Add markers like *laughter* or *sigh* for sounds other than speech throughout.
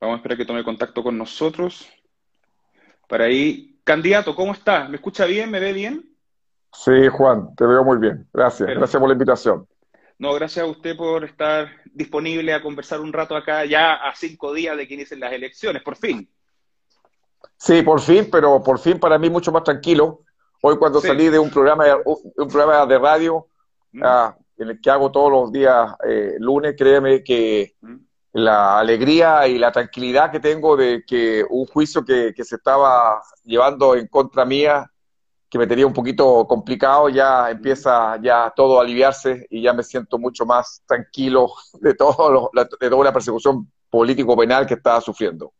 Vamos a esperar que tome contacto con nosotros. Para ahí, candidato, ¿cómo está? ¿Me escucha bien? ¿Me ve bien? Sí, Juan, te veo muy bien. Gracias, gracias por la invitación. No, gracias a usted por estar disponible a conversar un rato acá ya a cinco días de que inicien las elecciones, por fin. Sí, por fin, pero por fin para mí mucho más tranquilo. Hoy cuando salí de un programa de, un programa de radio mm. ah, en el que hago todos los días eh, lunes, créeme que mm la alegría y la tranquilidad que tengo de que un juicio que, se estaba llevando en contra mía, que me tenía un poquito complicado, ya empieza ya todo a aliviarse y ya me siento mucho más tranquilo *laughs* de, todo de toda la persecución político-penal que estaba sufriendo.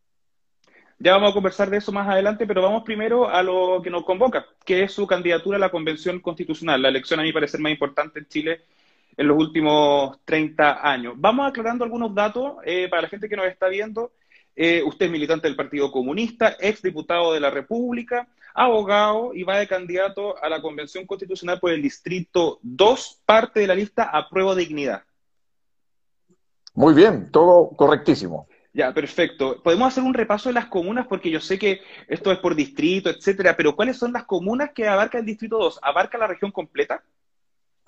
Ya vamos a conversar de eso más adelante, pero vamos primero a lo que nos convoca, que es su candidatura a la Convención Constitucional, la elección a mi parecer más importante en Chile en los últimos 30 años. Vamos aclarando algunos datos eh, para la gente que nos está viendo. Eh, usted es militante del Partido Comunista, ex diputado de la República, abogado y va de candidato a la Convención Constitucional por el Distrito 2, parte de la lista a prueba de dignidad. Muy bien, todo correctísimo. Ya, perfecto. Podemos hacer un repaso de las comunas porque yo sé que esto es por distrito, etcétera, pero ¿cuáles son las comunas que abarca el Distrito 2? ¿Abarca la región completa?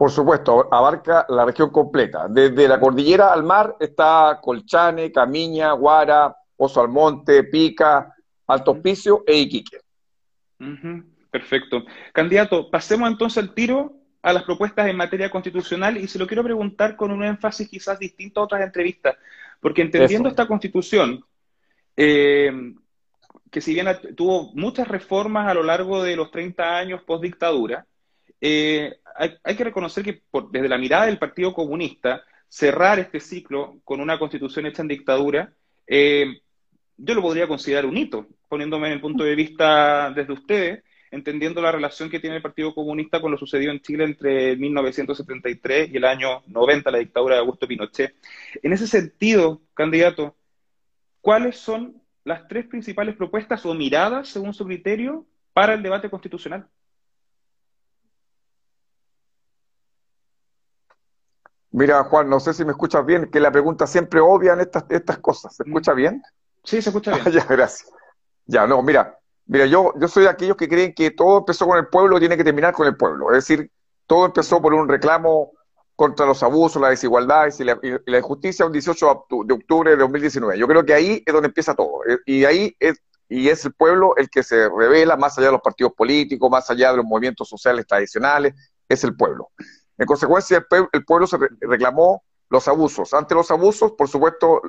Por supuesto, abarca la región completa. Desde la cordillera al mar está Colchane, Camiña, Guara, Oso Almonte, Pica, Alto Hospicio e Iquique. Perfecto. Candidato, pasemos entonces al tiro a las propuestas en materia constitucional y se lo quiero preguntar con un énfasis quizás distinto a otras entrevistas, porque entendiendo esta constitución, eh, que si bien tuvo muchas reformas a lo largo de los 30 años post dictadura, eh, hay, que reconocer que desde la mirada del Partido Comunista, cerrar este ciclo con una constitución hecha en dictadura, eh, yo lo podría considerar un hito, poniéndome en el punto de vista desde ustedes, entendiendo la relación que tiene el Partido Comunista con lo sucedido en Chile entre 1973 y el año 90, la dictadura de Augusto Pinochet. En ese sentido, candidato, ¿cuáles son las tres principales propuestas o miradas, según su criterio, para el debate constitucional? Mira, Juan, no sé si me escuchas bien, que la pregunta siempre obvia en estas, estas cosas. ¿Se escucha bien? Sí, se escucha *laughs* bien. ya, gracias. Ya, no, mira, mira, yo, yo soy de aquellos que creen que todo empezó con el pueblo y tiene que terminar con el pueblo. Es decir, todo empezó por un reclamo contra los abusos, la desigualdad y la, injusticia un 18 de octubre de 2019. Yo creo que ahí es donde empieza todo. Eh, y ahí es, y es el pueblo el que se revela más allá de los partidos políticos, más allá de los movimientos sociales tradicionales, es el pueblo. En consecuencia, el, pueblo se reclamó los abusos. Ante los abusos, por supuesto,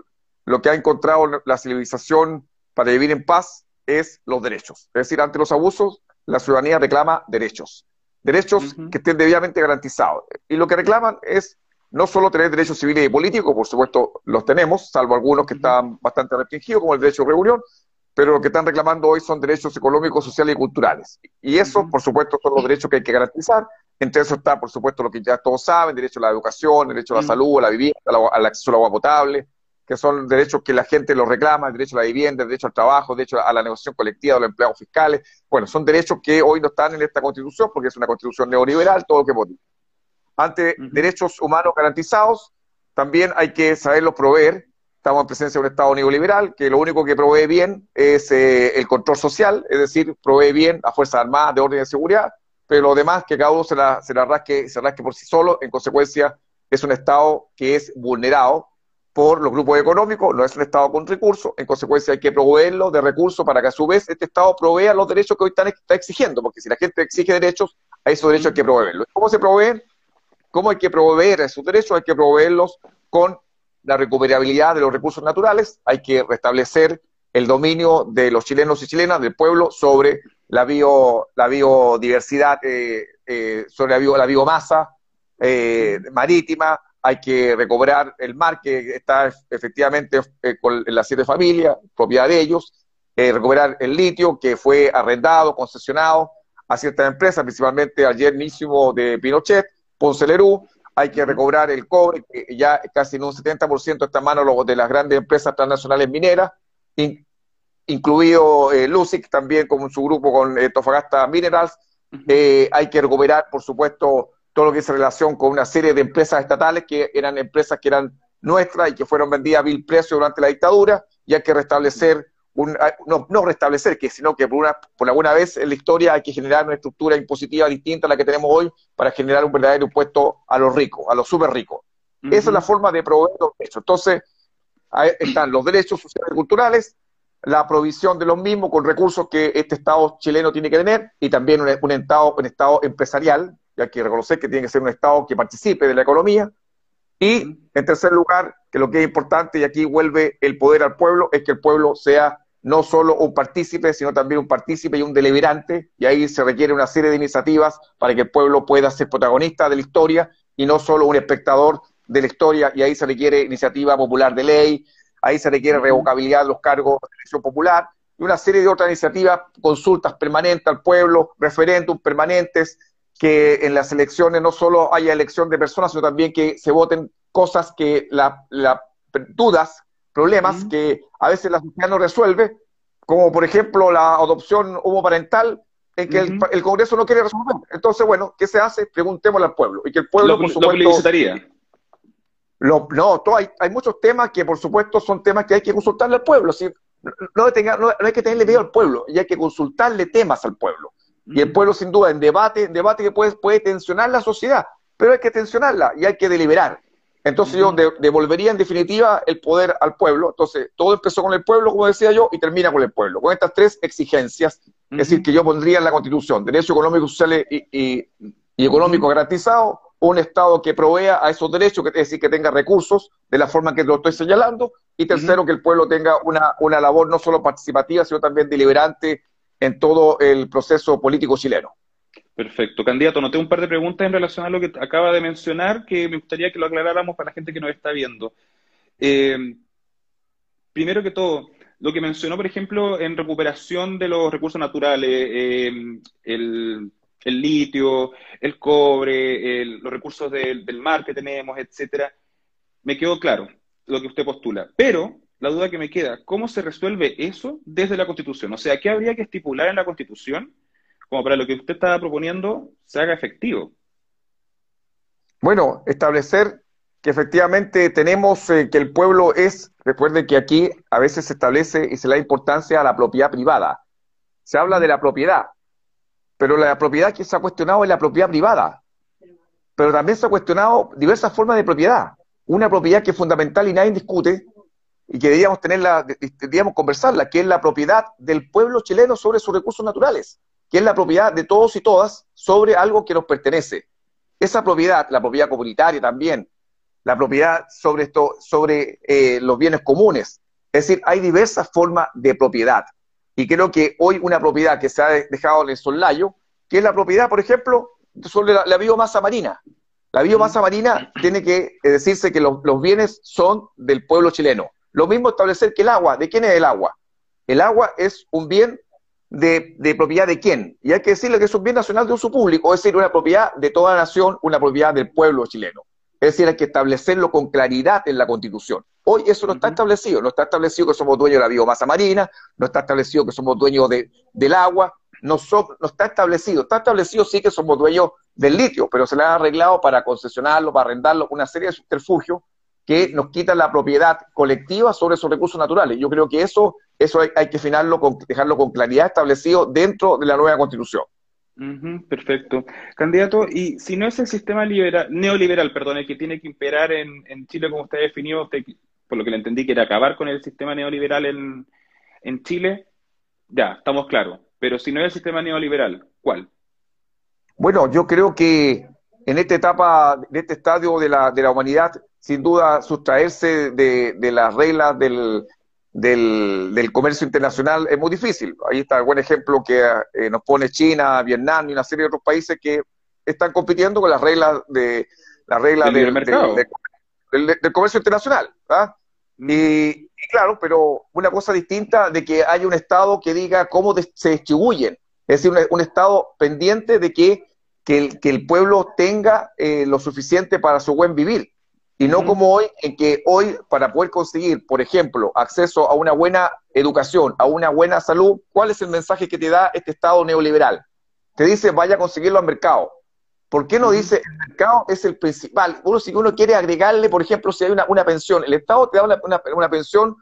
lo que ha encontrado la civilización para vivir en paz es los derechos. Es decir, ante los abusos, la ciudadanía reclama derechos. Derechos que estén debidamente garantizados. Y lo que reclaman es no solo tener derechos civiles y políticos, por supuesto los tenemos, salvo algunos que están bastante restringidos, como el derecho de reunión, pero lo que están reclamando hoy son derechos económicos, sociales y culturales. Y eso, por supuesto, son los derechos que hay que garantizar entre eso está, por supuesto, lo que ya todos saben, derecho a la educación, derecho a la mm. salud, a la vivienda, al acceso al agua potable, que son derechos que la gente los reclama, el derecho a la vivienda, el derecho al trabajo, el derecho a la negociación colectiva de los empleados fiscales. Bueno, son derechos que hoy no están en esta constitución porque es una constitución neoliberal, todo lo que motiva. Ante derechos humanos garantizados, también hay que saberlos proveer. Estamos en presencia de un Estado neoliberal que lo único que provee bien es eh, el control social, es decir, provee bien a Fuerzas Armadas de orden de seguridad, pero lo demás, que cada uno se la, se la rasque, se rasque por sí solo, en consecuencia, es un Estado que es vulnerado por los grupos económicos, no es un Estado con recursos, en consecuencia hay que proveerlo de recursos para que a su vez este Estado provea los derechos que hoy están, está exigiendo, porque si la gente exige derechos, a esos derechos hay que proveerlos. ¿Cómo se proveen? ¿Cómo hay que proveer esos derechos? Hay que proveerlos con la recuperabilidad de los recursos naturales, hay que restablecer el dominio de los chilenos y chilenas, del pueblo, sobre la, bio, la biodiversidad, eh, eh, sobre la, la biomasa eh, marítima, hay que recobrar el mar que está efectivamente con, en las siete familias, propiedad de ellos, recuperar el litio que fue arrendado, concesionado a ciertas empresas, principalmente al yernísimo de Pinochet, Ponce Lerú, hay que recobrar el cobre, que ya casi en un 70% está en manos de las grandes empresas transnacionales mineras, incluido eh, Lucic también con su grupo con eh, Tofagasta Minerals. Eh, hay que recuperar, por supuesto, todo lo que es relación con una serie de empresas estatales que eran empresas que eran nuestras y que fueron vendidas a vil precio durante la dictadura. y hay que restablecer, un, ah, no, no restablecer, que, sino que por, una, por alguna vez en la historia hay que generar una estructura impositiva distinta a la que tenemos hoy para generar un verdadero impuesto a los ricos, a los súper ricos. Esa es la forma de proveer los derechos. Entonces, ahí están los derechos sociales y culturales, la provisión de los mismos con recursos que este Estado chileno tiene que tener y también un, un, estado, un Estado empresarial, ya que reconocer que tiene que ser un Estado que participe de la economía. Y, en tercer lugar, que lo que es importante, y aquí vuelve el poder al pueblo, es que el pueblo sea no solo un partícipe, sino también un partícipe y un deliberante, y ahí se requiere una serie de iniciativas para que el pueblo pueda ser protagonista de la historia y no solo un espectador de la historia, y ahí se requiere iniciativa popular de ley, ahí se requiere revocabilidad de los cargos de elección popular, y una serie de otras iniciativas, consultas permanentes al pueblo, referéndums permanentes, que en las elecciones no solo haya elección de personas, sino también que se voten cosas que la, dudas, problemas que a veces la sociedad no resuelve, como por ejemplo la adopción homoparental, en que el, Congreso no quiere resolver. Entonces, bueno, ¿qué se hace? Preguntémosle al pueblo. Y que el pueblo, por supuesto, lo no, hay, hay, muchos temas que, por supuesto, son temas que hay que consultarle al pueblo. No, tenga, no, hay que tenerle miedo al pueblo, y hay que consultarle temas al pueblo. Y el pueblo, sin duda, en debate, en debate que puede, puede tensionar la sociedad, pero hay que tensionarla y hay que deliberar. Entonces yo devolvería en definitiva el poder al pueblo. Entonces todo empezó con el pueblo, como decía yo, y termina con el pueblo. Con estas tres exigencias, es decir, que yo pondría en la Constitución, derecho económico, social y, y, económico garantizado, un Estado que provea a esos derechos, es decir, que tenga recursos de la forma que lo estoy señalando, y tercero, que el pueblo tenga una, una labor no solo participativa, sino también deliberante en todo el proceso político chileno. Perfecto. Candidato, noté un par de preguntas en relación a lo que acaba de mencionar que me gustaría que lo aclaráramos para la gente que nos está viendo. Eh, primero que todo, lo que mencionó, por ejemplo, en recuperación de los recursos naturales, eh, el, el litio, el cobre, los recursos del, mar que tenemos, etcétera, me quedó claro lo que usted postula. Pero la duda que me queda, ¿cómo se resuelve eso desde la Constitución? O sea, ¿qué habría que estipular en la Constitución como para lo que usted estaba proponiendo se haga efectivo? Bueno, establecer que efectivamente tenemos eh, que el pueblo es, recuerden que aquí a veces se establece y se le da importancia a la propiedad privada. Se habla de la propiedad, pero la propiedad que se ha cuestionado es la propiedad privada. Pero también se ha cuestionado diversas formas de propiedad. Una propiedad que es fundamental y nadie discute, y que deberíamos tenerla, deberíamos conversarla, que es la propiedad del pueblo chileno sobre sus recursos naturales, que es la propiedad de todos y todas sobre algo que nos pertenece. Esa propiedad, la propiedad comunitaria también, la propiedad sobre esto, sobre eh, los bienes comunes. Es decir, hay diversas formas de propiedad. Y creo que hoy una propiedad que se ha dejado en el sollayo, que es la propiedad, por ejemplo, sobre la, biomasa marina. La biomasa marina tiene que decirse que los, bienes son del pueblo chileno. Lo mismo establecer que el agua, ¿de quién es el agua? El agua es un bien de, de, propiedad de quién. Y hay que decirle que es un bien nacional de uso público, es decir, una propiedad de toda la nación, una propiedad del pueblo chileno. Es decir, hay que establecerlo con claridad en la Constitución. Hoy eso no está establecido, no está establecido que somos dueños de la biomasa marina, no está establecido que somos dueños de, del agua, no, no está establecido. Está establecido sí que somos dueños del litio, pero se le ha arreglado para concesionarlo, para arrendarlo, una serie de subterfugios que nos quitan la propiedad colectiva sobre esos recursos naturales. Yo creo que eso, eso hay, que finarlo con, dejarlo con claridad establecido dentro de la nueva constitución perfecto. Candidato, y si no es el sistema liberal, neoliberal, perdón, el que tiene que imperar en, Chile, como usted definió, por lo que le entendí, que era acabar con el sistema neoliberal en, en Chile, ya, estamos claros. Pero si no es el sistema neoliberal, ¿cuál? Bueno, yo creo que en esta etapa, en este estadio de la, de la humanidad, sin duda sustraerse de, de las reglas del, del, comercio internacional es muy difícil. Ahí está el buen ejemplo que eh, nos pone China, Vietnam y una serie de otros países que están compitiendo con las reglas de las reglas del, del, comercio internacional. ¿ah? Mm. Y, claro, pero una cosa distinta de que haya un Estado que diga cómo se distribuyen. Es decir, un, Estado pendiente de que, que, el, que el pueblo tenga eh, lo suficiente para su buen vivir. Y no como hoy, en que hoy, para poder conseguir, por ejemplo, acceso a una buena educación, a una buena salud, ¿cuál es el mensaje que te da este Estado neoliberal? Te dice, vaya a conseguirlo al mercado. ¿Por qué no dice el mercado es el principal? Uno, si uno quiere agregarle, por ejemplo, si hay una, una pensión, el Estado te da una, una, pensión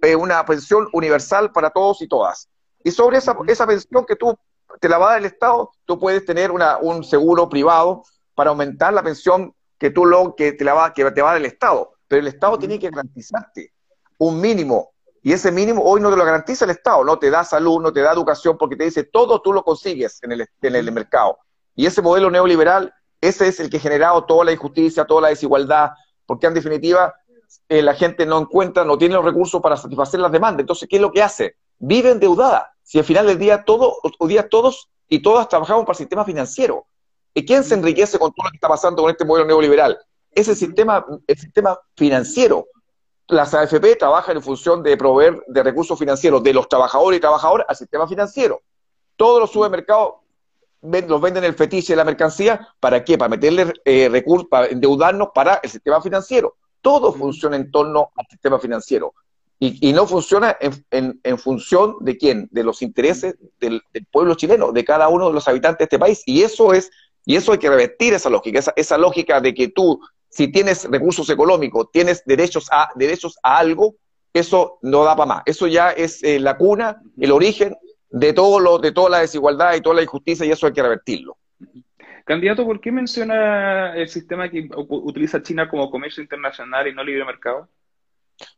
eh, una pensión universal para todos y todas. Y sobre esa, esa pensión que tú te la va a dar el Estado, tú puedes tener una, un seguro privado para aumentar la pensión que tú lo, que te la va, que te va a dar el Estado. Pero el Estado tiene que garantizarte un mínimo. Y ese mínimo hoy no te lo garantiza el Estado, no te da salud, no te da educación, porque te dice todo tú lo consigues en el, en el mercado. Y ese modelo neoliberal, ese es el que ha generado toda la injusticia, toda la desigualdad, porque en definitiva eh, la gente no encuentra, no tiene los recursos para satisfacer las demandas. Entonces, ¿qué es lo que hace? Vive endeudada. Si al final del día, todo, día todos y todas trabajamos para el sistema financiero. ¿Y quién se enriquece con todo lo que está pasando con este modelo neoliberal? Es el sistema, el sistema financiero. Las AFP trabajan en función de proveer de recursos financieros de los trabajadores y trabajadoras al sistema financiero. Todos los supermercados los venden el fetiche de la mercancía. ¿Para qué? Para meterle eh, recursos, para endeudarnos para el sistema financiero. Todo funciona en torno al sistema financiero. Y, no funciona en, función de quién, de los intereses del, pueblo chileno, de cada uno de los habitantes de este país. Y eso es, y eso hay que revertir esa lógica, esa, lógica de que tú, si tienes recursos económicos, tienes derechos a, derechos a algo, eso no da para más. Eso ya es eh, la cuna, el origen de todo lo, de toda la desigualdad y toda la injusticia, y eso hay que revertirlo. Candidato, ¿por qué menciona el sistema que utiliza China como comercio internacional y no libre mercado?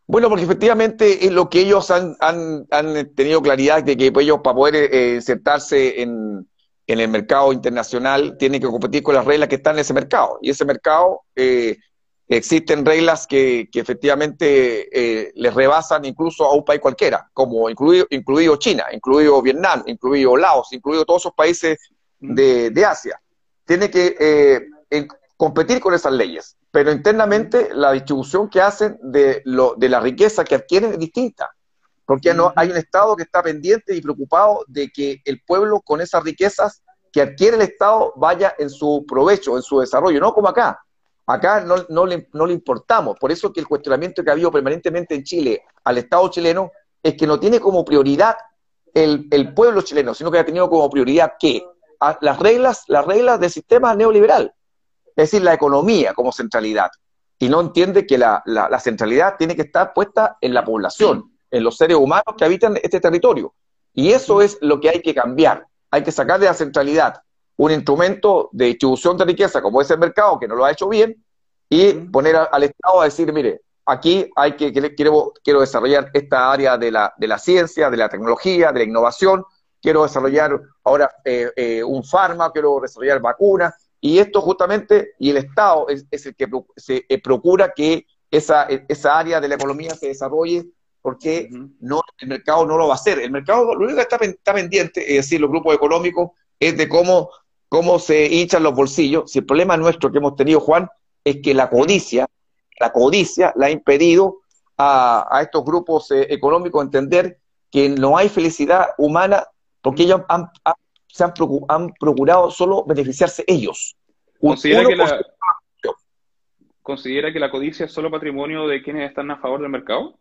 Bueno, porque efectivamente es lo que ellos han, tenido claridad de que pues, ellos para poder eh, insertarse en, el mercado internacional tienen que competir con las reglas que están en ese mercado. Y ese mercado eh, existen reglas que, efectivamente eh, les rebasan incluso a un país cualquiera, como incluido, incluido China, incluido Vietnam, incluido Laos, incluido todos esos países de, de Asia. Tiene que competir con esas leyes pero internamente la distribución que hacen de, lo, de la riqueza que adquieren es distinta, porque no, hay un Estado que está pendiente y preocupado de que el pueblo con esas riquezas que adquiere el Estado vaya en su provecho, en su desarrollo, no como acá. Acá no, no, le, no le importamos, por eso que el cuestionamiento que ha habido permanentemente en Chile al Estado chileno es que no tiene como prioridad el, pueblo chileno, sino que ha tenido como prioridad que las reglas, las reglas del sistema neoliberal es decir, la economía como centralidad. Y no entiende que la, centralidad tiene que estar puesta en la población, en los seres humanos que habitan este territorio. Y eso es lo que hay que cambiar. Hay que sacar de la centralidad un instrumento de distribución de riqueza como es el mercado, que no lo ha hecho bien, y poner al Estado a decir, mire, aquí hay que, quiero, quiero desarrollar esta área de la, de la ciencia, de la tecnología, de la innovación, quiero desarrollar ahora eh, eh, un fármaco, quiero desarrollar vacunas, y esto justamente, y el Estado es, el que se eh, procura que esa, esa área de la economía se desarrolle porque no, el mercado no lo va a hacer. El mercado lo único que está, está, pendiente, es decir, los grupos económicos, es de cómo, cómo se hinchan los bolsillos. Si el problema nuestro que hemos tenido, Juan, es que la codicia, la codicia la ha impedido a, estos grupos eh, económicos entender que no hay felicidad humana porque ellos han, se han, procurado solo beneficiarse ellos. ¿Considera que, la, ¿Considera que la codicia es solo patrimonio de quienes están a favor del mercado?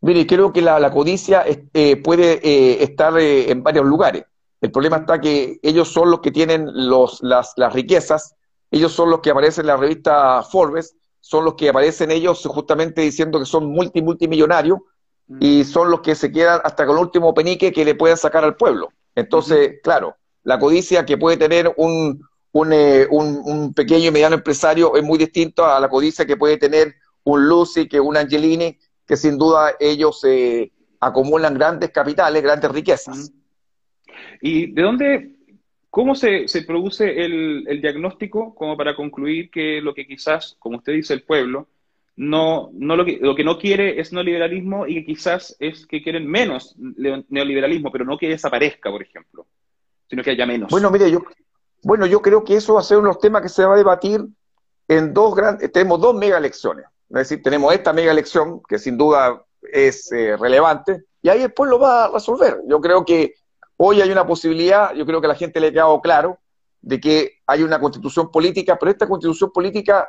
Mire, creo que la, codicia eh, puede eh, estar eh, en varios lugares. El problema está que ellos son los que tienen los, las, las riquezas, ellos son los que aparecen en la revista Forbes, son los que aparecen ellos justamente diciendo que son multi, multimillonarios mm. y son los que se quedan hasta con el último penique que le pueden sacar al pueblo. Entonces, claro, la codicia que puede tener un, eh, un, un, pequeño y mediano empresario es muy distinto a la codicia que puede tener un Lucy, que un Angelini, que sin duda ellos eh, acumulan grandes capitales, grandes riquezas. ¿Y de dónde, cómo se, se produce el, el, diagnóstico como para concluir que lo que quizás, como usted dice, el pueblo, no, no lo, que, lo que no quiere es neoliberalismo y que quizás es que quieren menos neoliberalismo, pero no que desaparezca, por ejemplo, sino que haya menos. Bueno, mire, yo, bueno, yo creo que eso va a ser uno de los temas que se va a debatir en dos grandes, tenemos dos mega elecciones, es decir, tenemos esta mega elección que sin duda es eh, relevante y ahí el pueblo va a resolver. Yo creo que hoy hay una posibilidad, yo creo que a la gente le ha quedado claro de que hay una constitución política, pero esta constitución política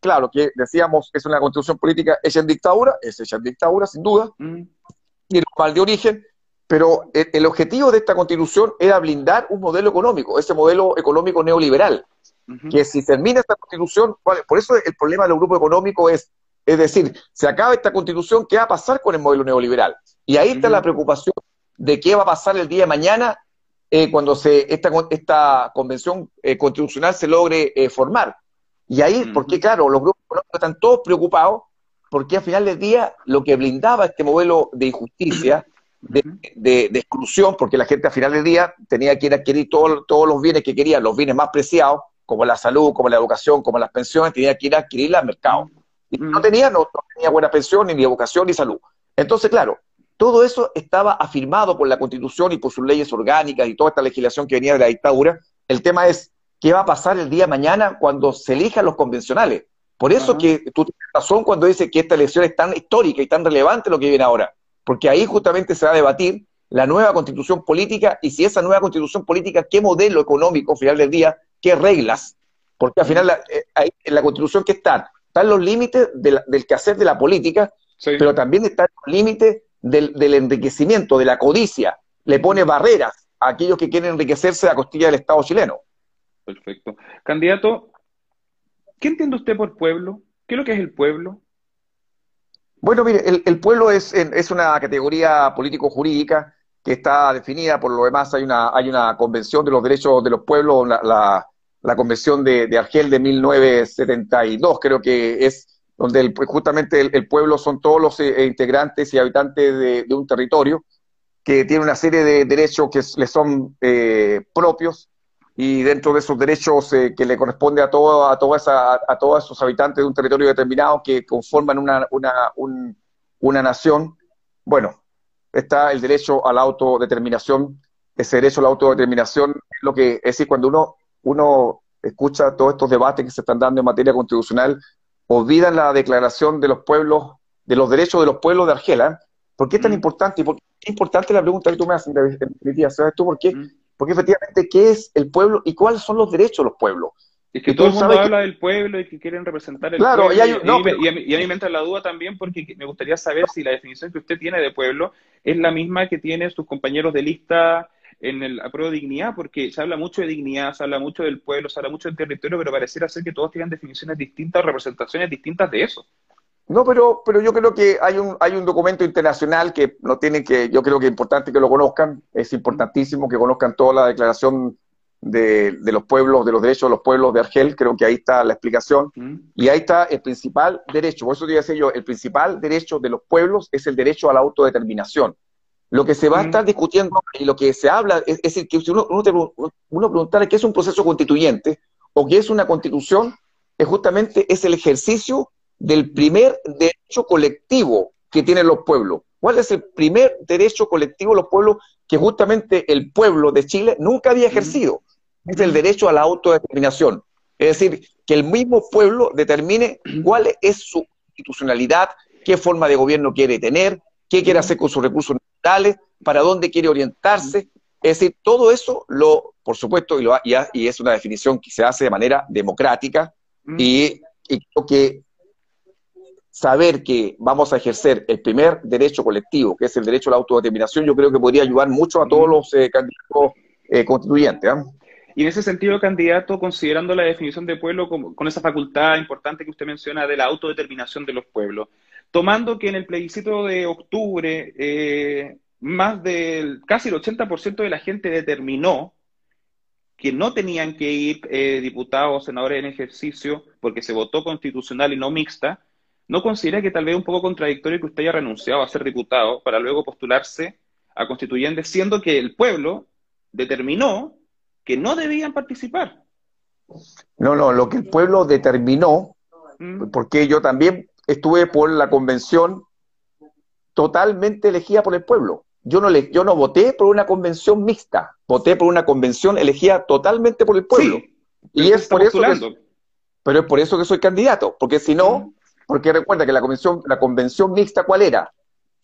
claro, que decíamos es una constitución política hecha en dictadura, es hecha en dictadura, sin duda, mm. y mal de origen, pero el, objetivo de esta constitución era blindar un modelo económico, ese modelo económico neoliberal, que si termina esta constitución, por eso el problema del grupo económico es Es decir, se acaba esta constitución, ¿qué va a pasar con el modelo neoliberal? Y ahí está la preocupación de qué va a pasar el día de mañana eh, cuando se, esta, esta convención eh, constitucional se logre eh, formar. Y ahí, porque claro, los grupos económicos están todos preocupados porque al final del día lo que blindaba este modelo de injusticia, de, exclusión, porque la gente al final del día tenía que ir a adquirir todos los bienes que quería, los bienes más preciados, como la salud, como la educación, como las pensiones, tenía que ir a adquirirlas al mercado. Y no tenía, no, tenía buena pensión, ni educación, ni salud. Entonces, claro, todo eso estaba afirmado por la Constitución y por sus leyes orgánicas y toda esta legislación que venía de la dictadura. El tema es, ¿qué va a pasar el día de mañana cuando se elijan los convencionales? Por eso que tú tienes razón cuando dices que esta elección es tan histórica y tan relevante lo que viene ahora, porque ahí justamente se va a debatir la nueva constitución política y si esa nueva constitución política, qué modelo económico al final del día, qué reglas, porque al final eh, en la constitución que están, están los límites del quehacer de la política, pero también están los límites del, enriquecimiento, de la codicia, le pone barreras a aquellos que quieren enriquecerse a costilla del Estado chileno. Perfecto. Candidato, ¿qué entiende usted por pueblo? ¿Qué es lo que es el pueblo? Bueno, mire, el, pueblo es, es, una categoría político-jurídica que está definida, por lo demás hay una, hay una convención de los derechos de los pueblos, la, la, convención de, de, Argel de 1972, creo que es donde justamente el, pueblo son todos los eh, integrantes y habitantes de, un territorio que tiene una serie de derechos que les son eh, propios y dentro de esos derechos eh, que le corresponde a, todo, a, a todos esos habitantes de un territorio determinado que conforman una, una, una nación, bueno, está el derecho a la autodeterminación. Ese derecho a la autodeterminación es lo que es decir, cuando uno, uno escucha todos estos debates que se están dando en materia constitucional, olvidan la declaración de los pueblos, de los derechos de los pueblos de Argela. ¿Por qué es tan mm. importante? Y por qué es importante la pregunta que tú me haces, en ¿Sabes tú por qué? Mm. Porque efectivamente, ¿qué es el pueblo y cuáles son los derechos de los pueblos? Es que todo el mundo habla del pueblo y que quieren representar el pueblo. Y, a mí, me entra la duda también porque me gustaría saber si la definición que usted tiene de pueblo es la misma que tienen sus compañeros de lista en el apruebo de dignidad, porque se habla mucho de dignidad, se habla mucho del pueblo, se habla mucho del territorio, pero pareciera ser que todos tienen definiciones distintas representaciones distintas de eso. No, pero, pero yo creo que hay un, hay un documento internacional que no tiene que, yo creo que es importante que lo conozcan, es importantísimo que conozcan toda la declaración de, de los pueblos, de los derechos de los pueblos de Argel, creo que ahí está la explicación, y ahí está el principal derecho, por eso te iba a decir yo, el principal derecho de los pueblos es el derecho a la autodeterminación. Lo que se va a estar discutiendo y lo que se habla es, decir, que si uno, uno, uno preguntara qué es un proceso constituyente o qué es una constitución, es justamente es el ejercicio del primer derecho colectivo que tienen los pueblos. ¿Cuál es el primer derecho colectivo de los pueblos que justamente el pueblo de Chile nunca había ejercido? Es el derecho a la autodeterminación. Es decir, que el mismo pueblo determine cuál es su institucionalidad, qué forma de gobierno quiere tener, qué quiere hacer con sus recursos para dónde quiere orientarse. Es decir, todo eso, lo, por supuesto, y, lo, y, y es una definición que se hace de manera democrática, y, creo que saber que vamos a ejercer el primer derecho colectivo, que es el derecho a la autodeterminación, yo creo que podría ayudar mucho a todos los eh, candidatos eh, constituyentes. ¿ah? Y en ese sentido, candidato, considerando la definición de pueblo con, esa facultad importante que usted menciona de la autodeterminación de los pueblos, tomando que en el plebiscito de octubre eh, más del casi el 80% de la gente determinó que no tenían que ir eh, diputados o senadores en ejercicio porque se votó constitucional y no mixta, ¿no considera que tal vez es un poco contradictorio que usted haya renunciado a ser diputado para luego postularse a constituyente, siendo que el pueblo determinó que no debían participar? No, no, lo que el pueblo determinó, mm. porque yo también estuve por la convención totalmente elegida por el pueblo. Yo no, le, yo no voté por una convención mixta, voté por una convención elegida totalmente por el pueblo. y es por eso que, pero es por eso que soy candidato, porque si no, porque recuerda que la convención, la convención mixta, ¿cuál era?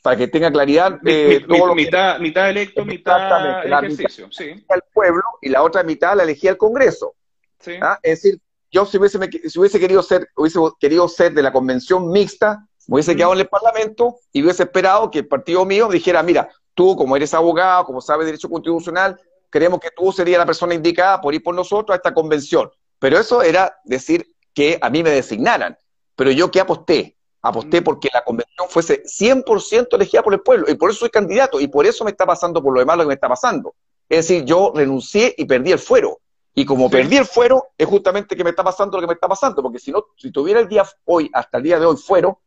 Para que tenga claridad. Eh, mitad, mitad electo, mitad ejercicio. sí. el pueblo y la otra mitad la elegía el Congreso. Sí. ¿Ah? Es decir, yo si hubiese, si hubiese querido ser, hubiese querido ser de la convención mixta, me hubiese quedado en el Parlamento y hubiese esperado que el partido mío dijera, mira, tú como eres abogado, como sabes derecho constitucional, creemos que tú serías la persona indicada por ir por nosotros a esta convención. Pero eso era decir que a mí me designaran. Pero yo qué aposté? Aposté mm. porque la convención fuese 100% elegida por el pueblo y por eso soy candidato y por eso me está pasando por lo demás lo que me está pasando. Es decir, yo renuncié y perdí el fuero. Y como perdí el fuero, es justamente que me está pasando lo que me está pasando, porque si no, si tuviera el día hoy, hasta el día de hoy, fuero,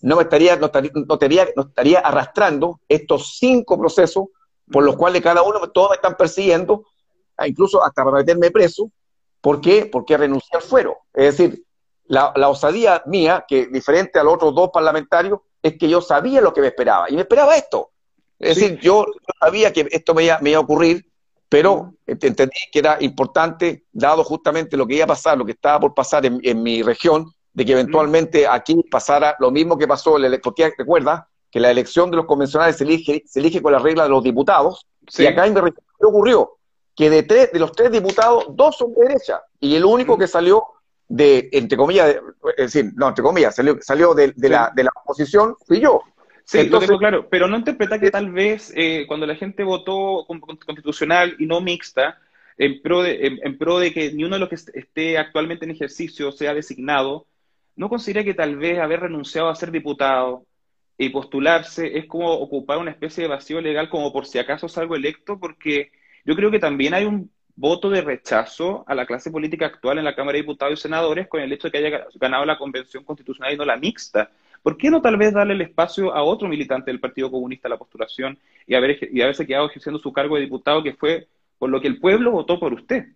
no me estaría, no estaría, no estaría, arrastrando estos cinco procesos por los cuales cada uno, todos me están persiguiendo, incluso hasta para meterme preso. ¿Por qué? Porque renuncié al fuero. Es decir, la, osadía mía, que diferente a los otros dos parlamentarios, es que yo sabía lo que me esperaba. Y me esperaba esto. Es decir, yo, sabía que esto me iba, a ocurrir, pero entendí que era importante, dado justamente lo que iba a pasar, lo que estaba por pasar en, mi región, de que eventualmente aquí pasara lo mismo que pasó, porque recuerda que la elección de los convencionales se elige, se elige con la regla de los diputados, y acá en mi región ocurrió que de, tres, de los tres diputados, dos son de derecha, y el único que salió de, entre comillas, es decir, no, entre comillas, salió, salió de, la, de la oposición, fui yo. Sí, lo tengo claro, pero no interpreta que tal vez eh, cuando la gente votó constitucional y no mixta, en pro, de, en, pro de que ni uno de los que esté actualmente en ejercicio sea designado, ¿no considera que tal vez haber renunciado a ser diputado y postularse es como ocupar una especie de vacío legal como por si acaso salgo electo? Porque yo creo que también hay un voto de rechazo a la clase política actual en la Cámara de Diputados y Senadores con el hecho de que haya ganado la Convención Constitucional y no la mixta. ¿Por qué no tal vez darle el espacio a otro militante del Partido Comunista a la postulación y, haber, y haberse quedado ejerciendo su cargo de diputado que fue por lo que el pueblo votó por usted?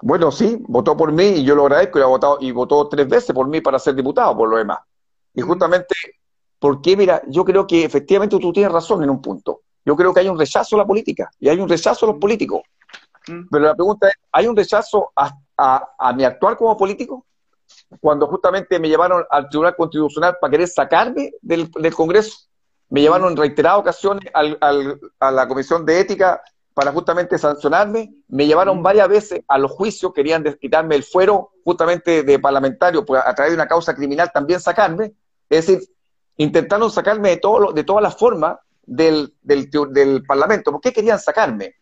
Bueno, sí, votó por mí y yo lo agradezco y, ha votado, y votó tres veces por mí para ser diputado, por lo demás. Y mm. justamente, porque mira, yo creo que efectivamente tú tienes razón en un punto. Yo creo que hay un rechazo a la política y hay un rechazo a los políticos. Mm. Pero la pregunta es, ¿hay un rechazo a, a mi actuar como político? Cuando justamente me llevaron al Tribunal Constitucional para querer sacarme del, Congreso. Me llevaron en reiteradas ocasiones a la Comisión de Ética para justamente sancionarme. Me llevaron varias veces a los juicios, querían quitarme el fuero justamente de parlamentario, pues a través de una causa criminal también sacarme. Es decir, intentaron sacarme de, todo, de todas las formas del, del, del Parlamento. ¿Por qué querían sacarme?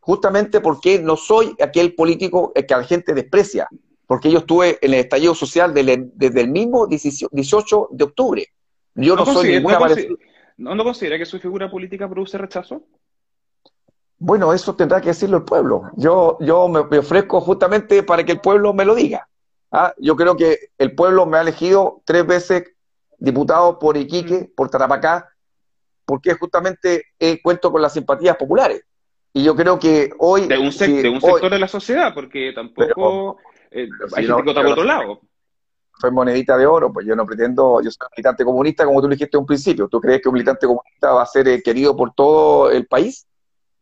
Justamente porque no soy aquel político que la gente desprecia porque yo estuve en el estallido social desde el mismo 18 de octubre. Yo no, soy ninguna... ¿No, ¿No considera que su figura política produce rechazo? Bueno, eso tendrá que decirlo el pueblo. Yo, yo me, ofrezco justamente para que el pueblo me lo diga. ¿ah? Yo creo que el pueblo me ha elegido tres veces diputado por Iquique, mm. por Tarapacá, porque justamente he cuento con las simpatías populares. Y yo creo que hoy... De un, sector de la sociedad, porque tampoco eh, hay gente que otro lado. Soy monedita de oro, pues yo no pretendo, yo soy militante comunista, como tú dijiste en un principio. ¿Tú crees que un militante comunista va a ser eh, querido por todo el país?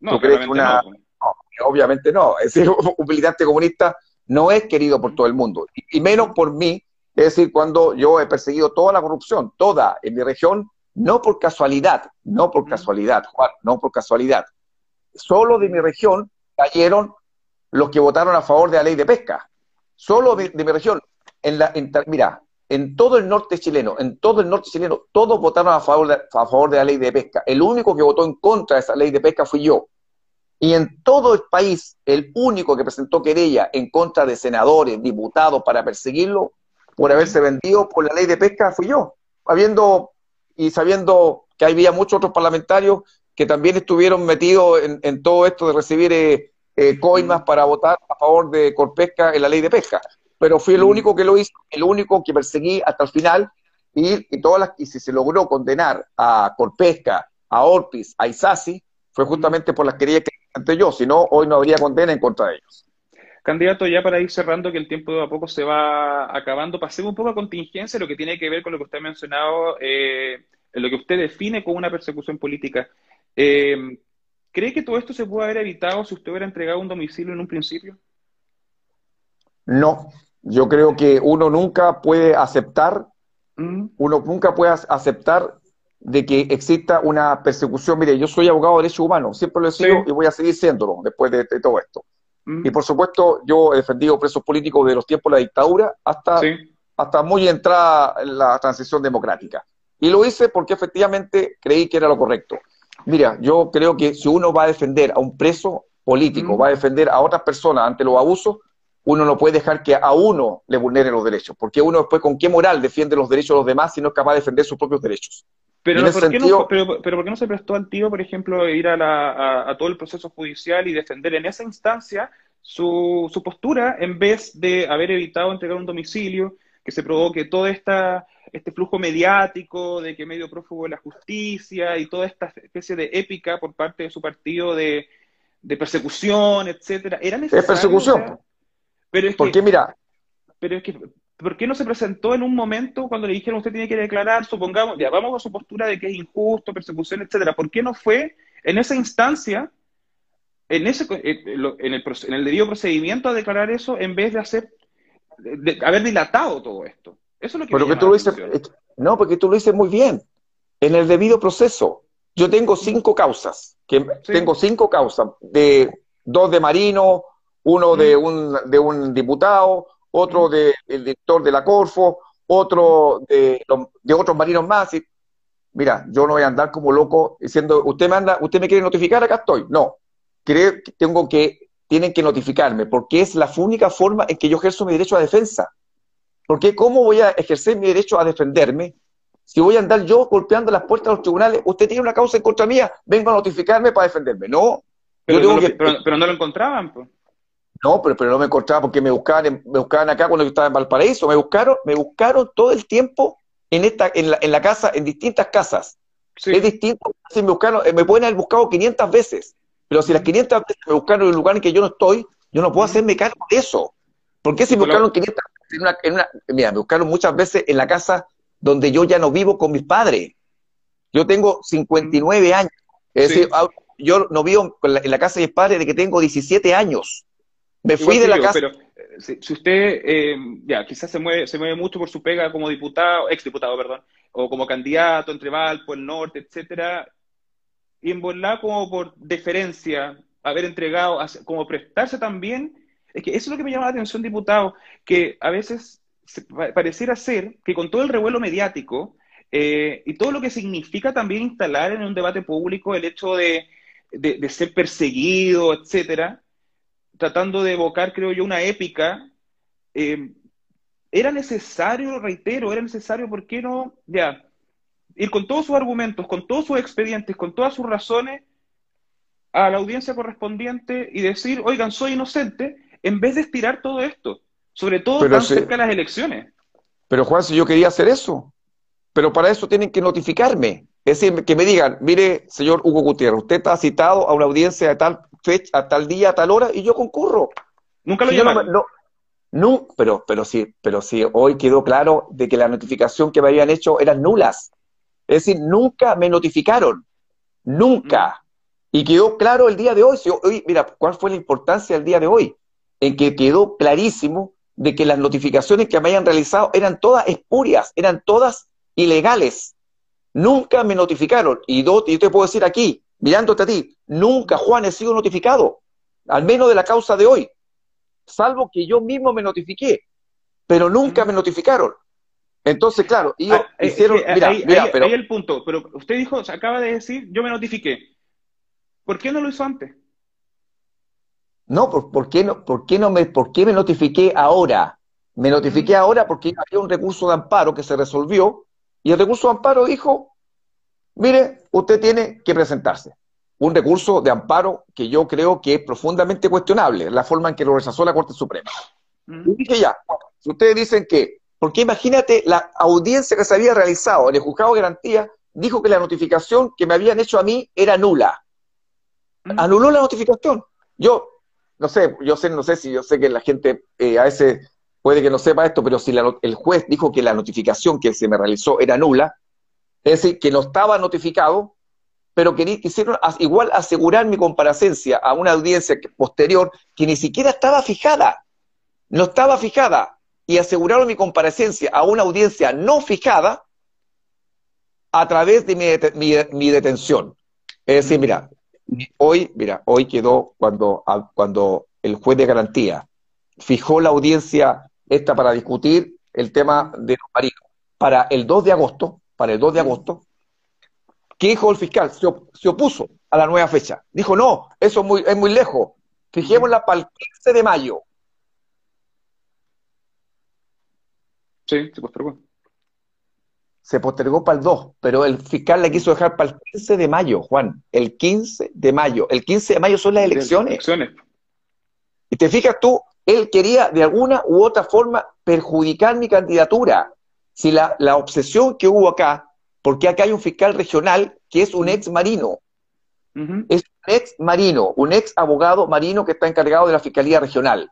No, crees que una... No, obviamente no. *laughs* Es decir, un militante comunista no es querido por todo el mundo, y menos por mí. Es decir, cuando yo he perseguido toda la corrupción, toda en mi región, no por casualidad, no por casualidad, Juan, no por casualidad. Solo de mi región cayeron los que votaron a favor de la ley de pesca. Solo de, mi región, en la, mira, en todo el norte chileno, en todo el norte chileno, todos votaron a favor, de, favor de la ley de pesca. El único que votó en contra de esa ley de pesca fui yo. Y en todo el país, el único que presentó querella en contra de senadores, diputados para perseguirlo por haberse vendido por la ley de pesca fui yo. Habiendo y sabiendo que había muchos otros parlamentarios que también estuvieron metidos en, todo esto de recibir eh, eh, coimas para votar a favor de Corpesca en la ley de pesca. Pero fui el mm. único que lo hizo, el único que perseguí hasta el final y, todas las, y si se logró condenar a Corpesca, a Orpis, a Isasi, fue justamente por las querías que ante yo, si no, hoy no habría condena en contra de ellos. Candidato, ya para ir cerrando, que el tiempo de a poco se va acabando, pasemos un poco a contingencia, lo que tiene que ver con lo que usted ha mencionado, eh, lo que usted define como una persecución política. Eh, ¿Cree que todo esto se puede haber evitado si usted hubiera entregado un domicilio en un principio? No, yo creo que uno nunca puede aceptar, mm. uno nunca puede aceptar de que exista una persecución. Mire, yo soy abogado de derechos humanos, siempre lo he sido y voy a seguir siéndolo después de, todo esto. Mm. Y por supuesto, yo he defendido presos políticos de los tiempos de la dictadura hasta, hasta muy entrada en la transición democrática. Y lo hice porque efectivamente creí que era lo correcto. Mira, yo creo que si uno va a defender a un preso político, va a defender a otras personas ante los abusos, uno no puede dejar que a uno le vulnere los derechos, porque uno después con qué moral defiende los derechos de los demás si no es capaz de defender sus propios derechos. Pero, ¿por, qué no, pero, ¿por qué no se prestó al tío, por ejemplo, ir a, todo el proceso judicial y defender en esa instancia su, su, postura en vez de haber evitado entregar un domicilio, que se provoque todo esta, este flujo mediático de que medio prófugo de la justicia y toda esta especie de épica por parte de su partido de, persecución, etcétera? ¿Era necesario? Es persecución. pero es Porque mira... Pero es que ¿por qué no se presentó en un momento cuando le dijeron usted tiene que declarar, supongamos, ya vamos a su postura de que es injusto, persecución, etcétera? ¿Por qué no fue en esa instancia, en ese en el, en el debido procedimiento a declarar eso en vez de hacer de, haber dilatado todo esto? Eso es lo que, Pero que tú lo dices, no, porque tú lo dices muy bien. En el debido proceso. Yo tengo cinco causas. Que Tengo cinco causas. De dos de Marino, uno de un, de un diputado, otro del director de la Corfo, otro de, de otros marinos más. Y, mira, yo no voy a andar como loco diciendo, usted me anda, usted me quiere notificar, acá estoy. No, creo que tengo que, tienen que notificarme, porque es la única forma en que yo ejerzo mi derecho a defensa. Porque ¿cómo voy a ejercer mi derecho a defenderme si voy a andar yo golpeando las puertas de los tribunales? Usted tiene una causa en contra mía, vengo a notificarme para defenderme. No. Pero, no, lo, pero no lo encontraban, pues. No, pero, pero no me encontraba porque me buscaban, me buscaban acá cuando yo estaba en Valparaíso, me buscaron, me buscaron todo el tiempo en esta, en la, en la casa, en distintas casas. Es distinto, si me buscaron, eh, me pueden haber buscado 500 veces, pero si las 500 veces me buscaron en un lugar en que yo no estoy, yo no puedo hacerme cargo de eso. ¿Por qué si me buscaron 500 veces en una, en una, mira, me buscaron muchas veces en la casa donde yo ya no vivo con mis padres. Yo tengo 59 años. Es decir, yo no vivo en la, casa de mis padres de que tengo 17 años. Me fui de la casa. Pero eh, si, usted, eh, ya, quizás se mueve, se mueve mucho por su pega como diputado, exdiputado, perdón, o como candidato entre Valpo, el norte, etcétera, y en Bolá como por deferencia, haber entregado, como prestarse también, es que eso es lo que me llama la atención, diputado, que a veces pareciera ser que con todo el revuelo mediático eh, y todo lo que significa también instalar en un debate público el hecho de, de ser perseguido, etcétera, tratando de evocar, creo yo, una épica, eh, era necesario, reitero, era necesario, ¿por qué no? Ya, ir con todos sus argumentos, con todos sus expedientes, con todas sus razones a la audiencia correspondiente y decir, oigan, soy inocente, en vez de estirar todo esto, sobre todo tan cerca de las elecciones. Pero Juan, si yo quería hacer eso, pero para eso tienen que notificarme. Es decir, que me digan, mire, señor Hugo Gutiérrez, usted está citado a una audiencia de tal fecha, a tal día, a tal hora, y yo concurro. Nunca lo llaman. No, no, pero, pero sí, pero sí, hoy quedó claro de que la notificación que me habían hecho eran nulas. Es decir, nunca me notificaron. Nunca. Mm. Y quedó claro el día de hoy. hoy. Mira, ¿cuál fue la importancia del día de hoy? En que quedó clarísimo de que las notificaciones que me habían realizado eran todas espurias, eran todas ilegales. Nunca me notificaron. Y yo te puedo decir aquí, mirándote a ti, nunca, Juan, he sido notificado, al menos de la causa de hoy, salvo que yo mismo me notifiqué, pero nunca me notificaron. Entonces, claro, ellos ah, eh, hicieron, mira, ahí, mira, pero... ahí el punto, pero usted dijo, se acaba de decir, yo me notifiqué. ¿Por qué no lo hizo antes? No, ¿por, por qué, no, por, qué no me, ¿por qué me notifiqué ahora? Me notifiqué ahora porque había un recurso de amparo que se resolvió y el recurso de amparo dijo, mire, usted tiene que presentarse. Un recurso de amparo que yo creo que es profundamente cuestionable, la forma en que lo rechazó la Corte Suprema. Y dije ya, si ustedes dicen que, porque imagínate la audiencia que se había realizado en el juzgado de garantía, dijo que la notificación que me habían hecho a mí era nula. Anuló la notificación. Yo, no sé, yo sé, no sé si yo sé que la gente eh, a veces puede que no sepa esto, pero si el juez dijo que la notificación que se me realizó era nula, es decir, que no estaba notificado, pero que quisieron igual asegurar mi comparecencia a una audiencia posterior que ni siquiera estaba fijada, no estaba fijada, y aseguraron mi comparecencia a una audiencia no fijada a través de mi, detención. Es decir, mira, hoy, mira, hoy quedó cuando, cuando el juez de garantía fijó la audiencia esta para discutir el tema de los marinos para el 2 de agosto, para el 2 de agosto, ¿qué dijo el fiscal? Se, opuso a la nueva fecha. Dijo, no, eso es muy, es muy lejos. Fijémosla para el 15 de mayo. Sí, se postergó. Se postergó para el 2, pero el fiscal le quiso dejar para el 15 de mayo, Juan. El 15 de mayo. El 15 de mayo son las elecciones. elecciones. Y te fijas tú, él quería de alguna u otra forma perjudicar mi candidatura. Si la, la obsesión que hubo acá, porque acá hay un fiscal regional que es un ex marino, es un ex marino, un ex abogado marino que está encargado de la Fiscalía Regional.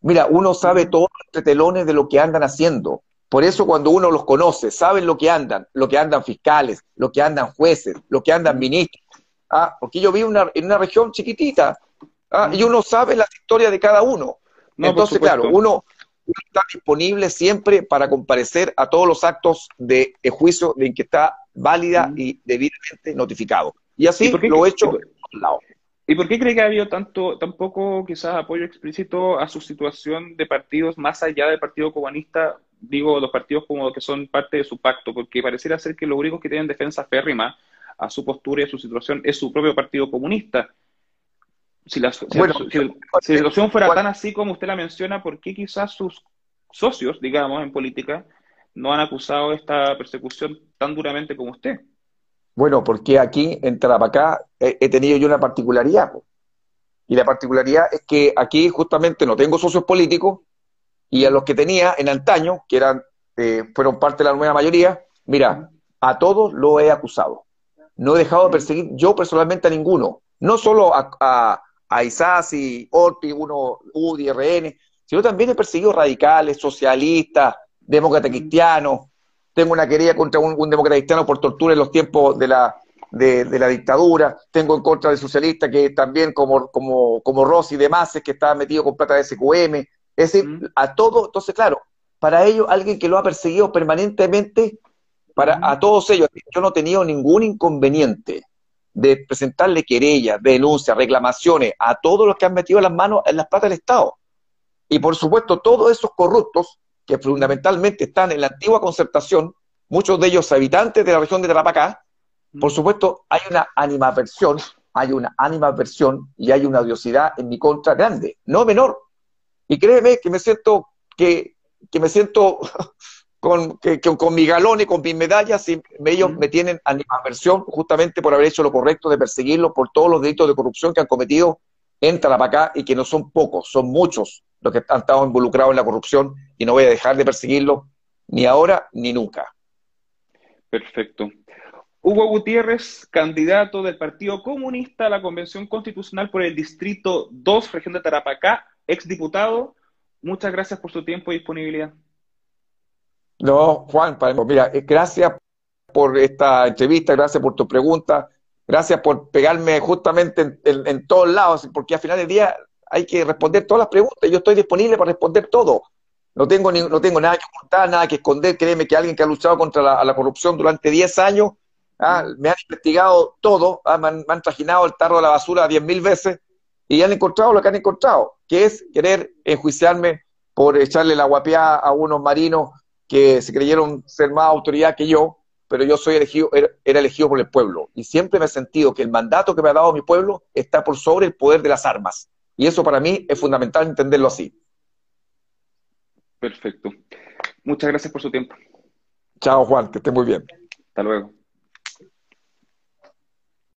Mira, uno sabe todos los telones de lo que andan haciendo. Por eso cuando uno los conoce, saben lo que andan, lo que andan fiscales, lo que andan jueces, lo que andan ministros. Ah, porque yo vivo en una región chiquitita ah, y uno sabe las historias de cada uno. Entonces, claro, uno, está disponible siempre para comparecer a todos los actos de, juicio en que está válida y debidamente notificado. Y así lo he hecho ¿Y por qué cree que ha habido tanto, tan poco quizás apoyo explícito a su situación de partidos más allá del Partido Comunista? Digo, los partidos como que son parte de su pacto, porque pareciera ser que los únicos que tienen defensa férrima a su postura y a su situación es su propio Partido Comunista. Si la, situación fuera tan así como usted la menciona, ¿por qué quizás sus socios, digamos, en política, no han acusado esta persecución tan duramente como usted? Bueno, porque aquí en Tarapacá he, tenido yo una particularidad. Y la particularidad es que aquí justamente no tengo socios políticos y a los que tenía en antaño, que eran eh, fueron parte de la nueva mayoría, mira, a todos lo he acusado. No he dejado de perseguir yo personalmente a ninguno. No solo a, a, a Isasi, Orti, uno, UDI, RN, sino también he perseguido radicales, socialistas, demócratas cristianos, tengo una querella contra un, demócrata cristiano por tortura en los tiempos de la, de, la dictadura, tengo en contra de socialistas que también como, como, como Rossi de Maces, que estaba metido con plata de SQM, es decir, a todo, entonces claro, para ellos alguien que lo ha perseguido permanentemente, para a todos ellos, yo no he tenido ningún inconveniente de presentarle querellas, denuncias, reclamaciones a todos los que han metido las manos en las plata del Estado. Y por supuesto, todos esos corruptos que fundamentalmente están en la antigua concertación, muchos de ellos habitantes de la región de Tarapacá, por supuesto, hay una animaversión, hay una animaversión y hay una odiosidad en mi contra grande, no menor. Y créeme que me siento que, que me siento *laughs* con, que, con mi galón y con mis medallas, y ellos mm. me tienen animaversión justamente por haber hecho lo correcto de perseguirlos por todos los delitos de corrupción que han cometido en Tarapacá y que no son pocos, son muchos los que han estado involucrados en la corrupción y no voy a dejar de perseguirlo ni ahora ni nunca. Perfecto. Hugo Gutiérrez, candidato del Partido Comunista a la Convención Constitucional por el Distrito 2, región de Tarapacá, exdiputado. Muchas gracias por su tiempo y disponibilidad. No, Juan, mira, eh, gracias por esta entrevista, gracias por tu pregunta. Gracias por pegarme justamente en, todos lados, porque al final del día hay que responder todas las preguntas. Yo estoy disponible para responder todo. No tengo, no tengo nada que ocultar, nada que esconder. Créeme que alguien que ha luchado contra la, corrupción durante 10 años, ah, me han investigado todo, ah, me, han, trajinado el tarro de la basura 10.000 veces y han encontrado lo que han encontrado, que es querer enjuiciarme por echarle la guapiá a unos marinos que se creyeron ser más autoridad que yo, pero yo soy elegido, era, elegido por el pueblo. Y siempre me he sentido que el mandato que me ha dado mi pueblo está por sobre el poder de las armas. Y eso para mí es fundamental entenderlo así. Perfecto. Muchas gracias por su tiempo. Chao, Juan, que esté muy bien. Hasta luego.